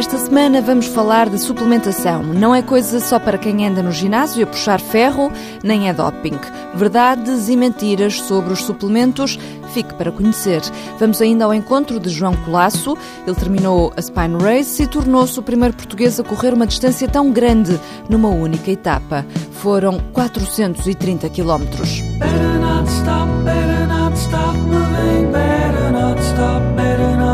Esta semana vamos falar de suplementação. Não é coisa só para quem anda no ginásio a puxar ferro, nem é doping. Verdades e mentiras sobre os suplementos, fique para conhecer. Vamos ainda ao encontro de João Colasso. Ele terminou a Spine Race e tornou-se o primeiro português a correr uma distância tão grande numa única etapa. Foram 430 quilómetros. Better not stop, better not stop moving, better not stop,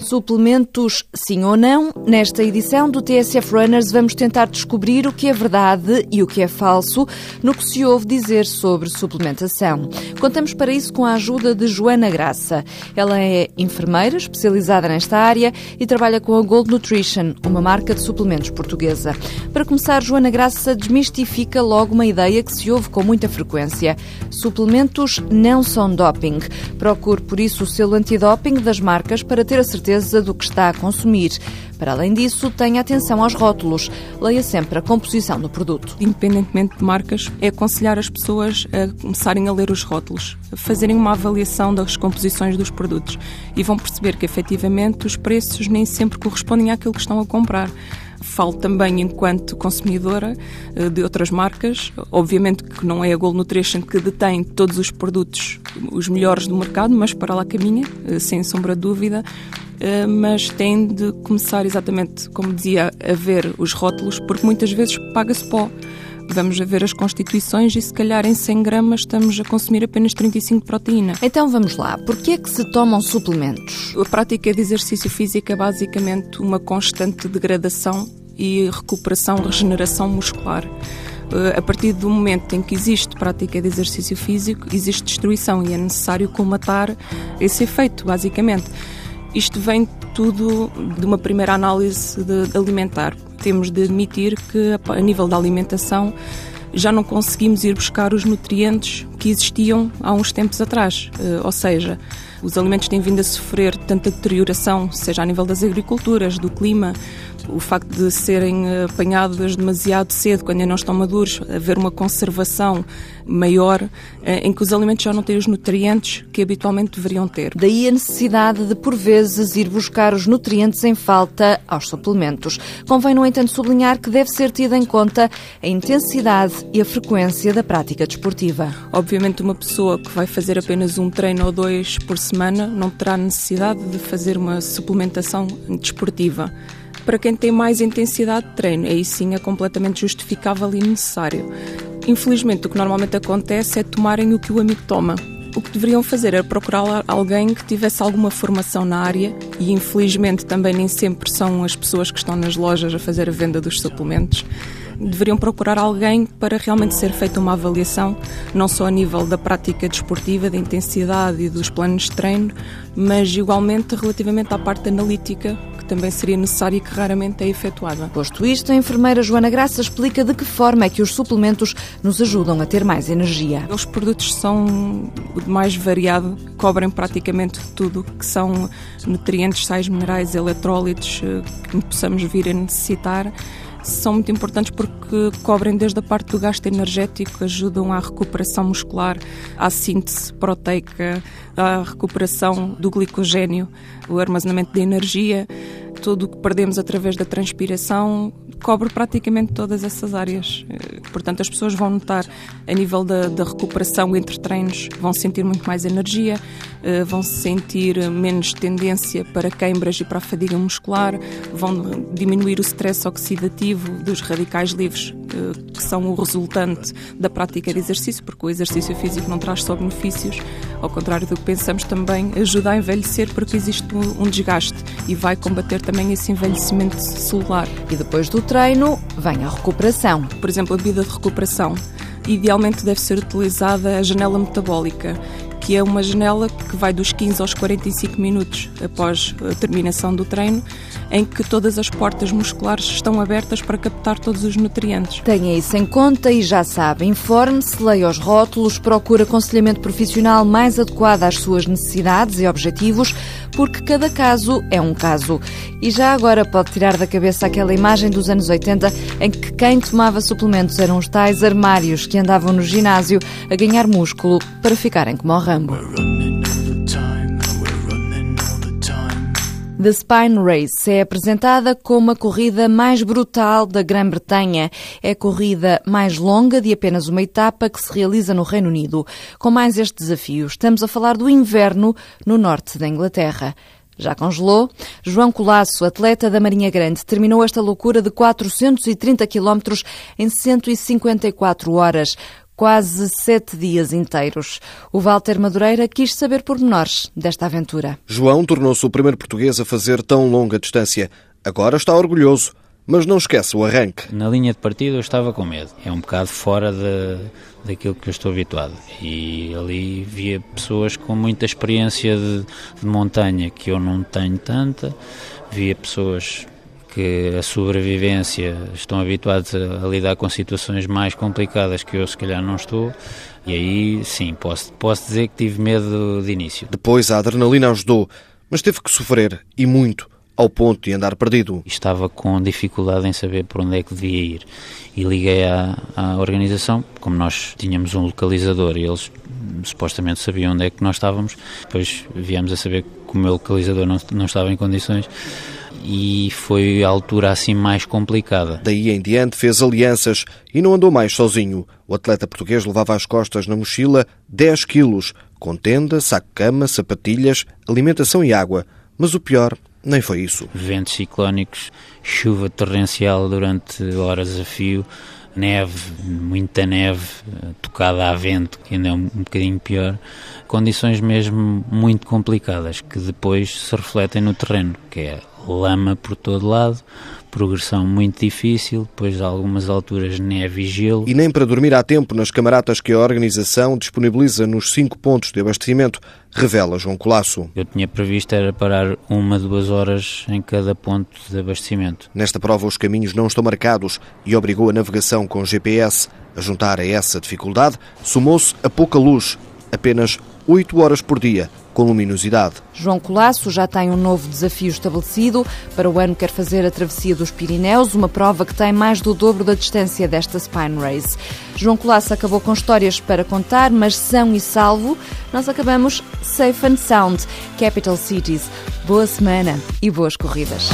Suplementos, sim ou não? Nesta edição do TSF Runners vamos tentar descobrir o que é verdade e o que é falso no que se ouve dizer sobre suplementação. Contamos para isso com a ajuda de Joana Graça. Ela é enfermeira especializada nesta área e trabalha com a Gold Nutrition, uma marca de suplementos portuguesa. Para começar, Joana Graça desmistifica logo uma ideia que se ouve com muita frequência. Suplementos não são doping. Procure, por isso, o selo antidoping das marcas para ter a certeza certeza do que está a consumir. Para além disso, tenha atenção aos rótulos. Leia sempre a composição do produto. Independentemente de marcas, é aconselhar as pessoas a começarem a ler os rótulos, a fazerem uma avaliação das composições dos produtos e vão perceber que efetivamente os preços nem sempre correspondem àquilo que estão a comprar falo também enquanto consumidora eh, de outras marcas. Obviamente que não é a Gold Nutrition que detém todos os produtos, os melhores do mercado, mas para lá caminha, eh, sem sombra de dúvida. Eh, mas tem de começar exatamente, como dizia, a ver os rótulos, porque muitas vezes paga-se pó. Vamos a ver as constituições e se calhar em 100 gramas estamos a consumir apenas 35 de proteína. Então vamos lá, por que é que se tomam suplementos? A prática de exercício físico é basicamente uma constante degradação e recuperação, regeneração muscular. Eh, a partir do momento em que existe prática de exercício físico, existe destruição e é necessário comatar esse efeito, basicamente. Isto vem tudo de uma primeira análise alimentar. Temos de admitir que, a nível da alimentação, já não conseguimos ir buscar os nutrientes que existiam há uns tempos atrás. Eh, ou seja, os alimentos têm vindo a sofrer tanta deterioração, seja a nível das agriculturas, do clima, o facto de serem eh, apanhados demasiado cedo, quando ainda não estão maduros, haver uma conservação maior, eh, em que os alimentos já não têm os nutrientes que habitualmente deveriam ter. Daí a necessidade de, por vezes, ir buscar os nutrientes em falta aos suplementos. Convém, no entanto, sublinhar que deve ser tida em conta a intensidade e a frequência da prática desportiva. Obviamente, uma pessoa que vai fazer apenas um treino ou dois por semana não terá necessidade de fazer uma suplementação desportiva para quem tem mais intensidade de treino. Aí sim é completamente justificável e necessário. Infelizmente, o que normalmente acontece é tomarem o que o amigo toma. O que deveriam fazer era procurar alguém que tivesse alguma formação na área e infelizmente também nem sempre são as pessoas que estão nas lojas a fazer a venda dos suplementos. Deveriam procurar alguém para realmente ser feita uma avaliação, não só a nível da prática desportiva, da intensidade e dos planos de treino, mas igualmente relativamente à parte analítica também seria necessária e que raramente é efetuada. Posto isto, a enfermeira Joana Graça explica de que forma é que os suplementos nos ajudam a ter mais energia. Os produtos são o mais variado, cobrem praticamente tudo que são nutrientes, sais minerais, eletrólitos eh, que possamos vir a necessitar são muito importantes porque cobrem desde a parte do gasto energético, ajudam à recuperação muscular, à síntese proteica, à recuperação do glicogênio, o armazenamento de energia, tudo o que perdemos através da transpiração cobre praticamente todas essas áreas. Eh, portanto, as pessoas vão notar, a nível da, da recuperação entre treinos, vão sentir muito mais energia, eh, vão sentir menos tendência para queimbras e para a fadiga muscular, vão diminuir o stress oxidativo dos radicais livres eh, que são o resultante da prática de exercício, porque o exercício físico não traz só benefícios, ao contrário do que pensamos, também ajuda a envelhecer porque existe um desgaste e vai combater também esse envelhecimento celular. E depois do treino, vem a recuperação. Por exemplo, a bebida de recuperação. Idealmente deve ser utilizada a janela metabólica que é uma janela que vai dos 15 aos 45 minutos após a terminação do treino, em que todas as portas musculares estão abertas para captar todos os nutrientes. Tenha isso em conta e já sabe, informe-se, leia os rótulos, procure aconselhamento profissional mais adequado às suas necessidades e objetivos, porque cada caso é um caso. E já agora pode tirar da cabeça aquela imagem dos anos 80 em que quem tomava suplementos eram os tais armários que andavam no ginásio a ganhar músculo para ficarem como o Rambo. The Spine Race é apresentada como a corrida mais brutal da Grã-Bretanha. É a corrida mais longa de apenas uma etapa que se realiza no Reino Unido. Com mais este desafio, estamos a falar do inverno no norte da Inglaterra. Já congelou? João Colasso, atleta da Marinha Grande, terminou esta loucura de 430 quilómetros em 154 horas quase sete dias inteiros. O Walter Madureira quis saber pormenores desta aventura. João tornou-se o primeiro português a fazer tão longa distância. Agora está orgulhoso, mas não esquece o arranque. Na linha de partida eu estava com medo. É um bocado fora de, daquilo que eu estou habituado. E ali via pessoas com muita experiência de, de montanha que eu não tenho tanta. Via pessoas que a sobrevivência estão habituados a, a, lidar com situações mais complicadas que eu se calhar não estou e aí sim, posso, posso dizer que tive medo de início. Depois a adrenalina ajudou, mas teve que sofrer e muito ao ponto de andar perdido. Estava com dificuldade em saber por onde é que devia ir e liguei à, à organização, como nós tínhamos um localizador e eles supostamente sabiam onde é que nós estávamos, depois viemos a saber que o meu localizador não, não estava em condições e foi a altura assim mais complicada. Daí em diante fez alianças e não andou mais sozinho. O atleta português levava às costas na mochila 10 quilos, com tenda, saco-cama, sapatilhas, alimentação e água. Mas o pior nem foi isso. Ventos ciclónicos, chuva torrencial durante horas a fio, neve, muita neve, tocada a vento, que ainda é um, um bocadinho pior. Condições mesmo muito complicadas que depois se refletem no terreno, que é lama por todo lado, progressão muito difícil, depois a algumas alturas neve e gelo. E nem para dormir há tempo nas camaratas que a organização disponibiliza nos cinco pontos de abastecimento, revela João Colasso. Eu tinha previsto era parar uma, duas horas em cada ponto de abastecimento. Nesta prova os caminhos não estão marcados e obrigou a navegação com GPS. A juntar a essa dificuldade, somou-se a pouca luz, apenas 8 horas por dia, com luminosidade. João Colasso já tem um novo desafio estabelecido. Para o ano quer fazer a travessia dos Pirineus, uma prova que tem mais do dobro da distância desta Spine Race. João Colasso acabou com histórias para contar, mas são e salvo, nós acabamos safe and sound. Capital Cities. Boa semana e boas corridas.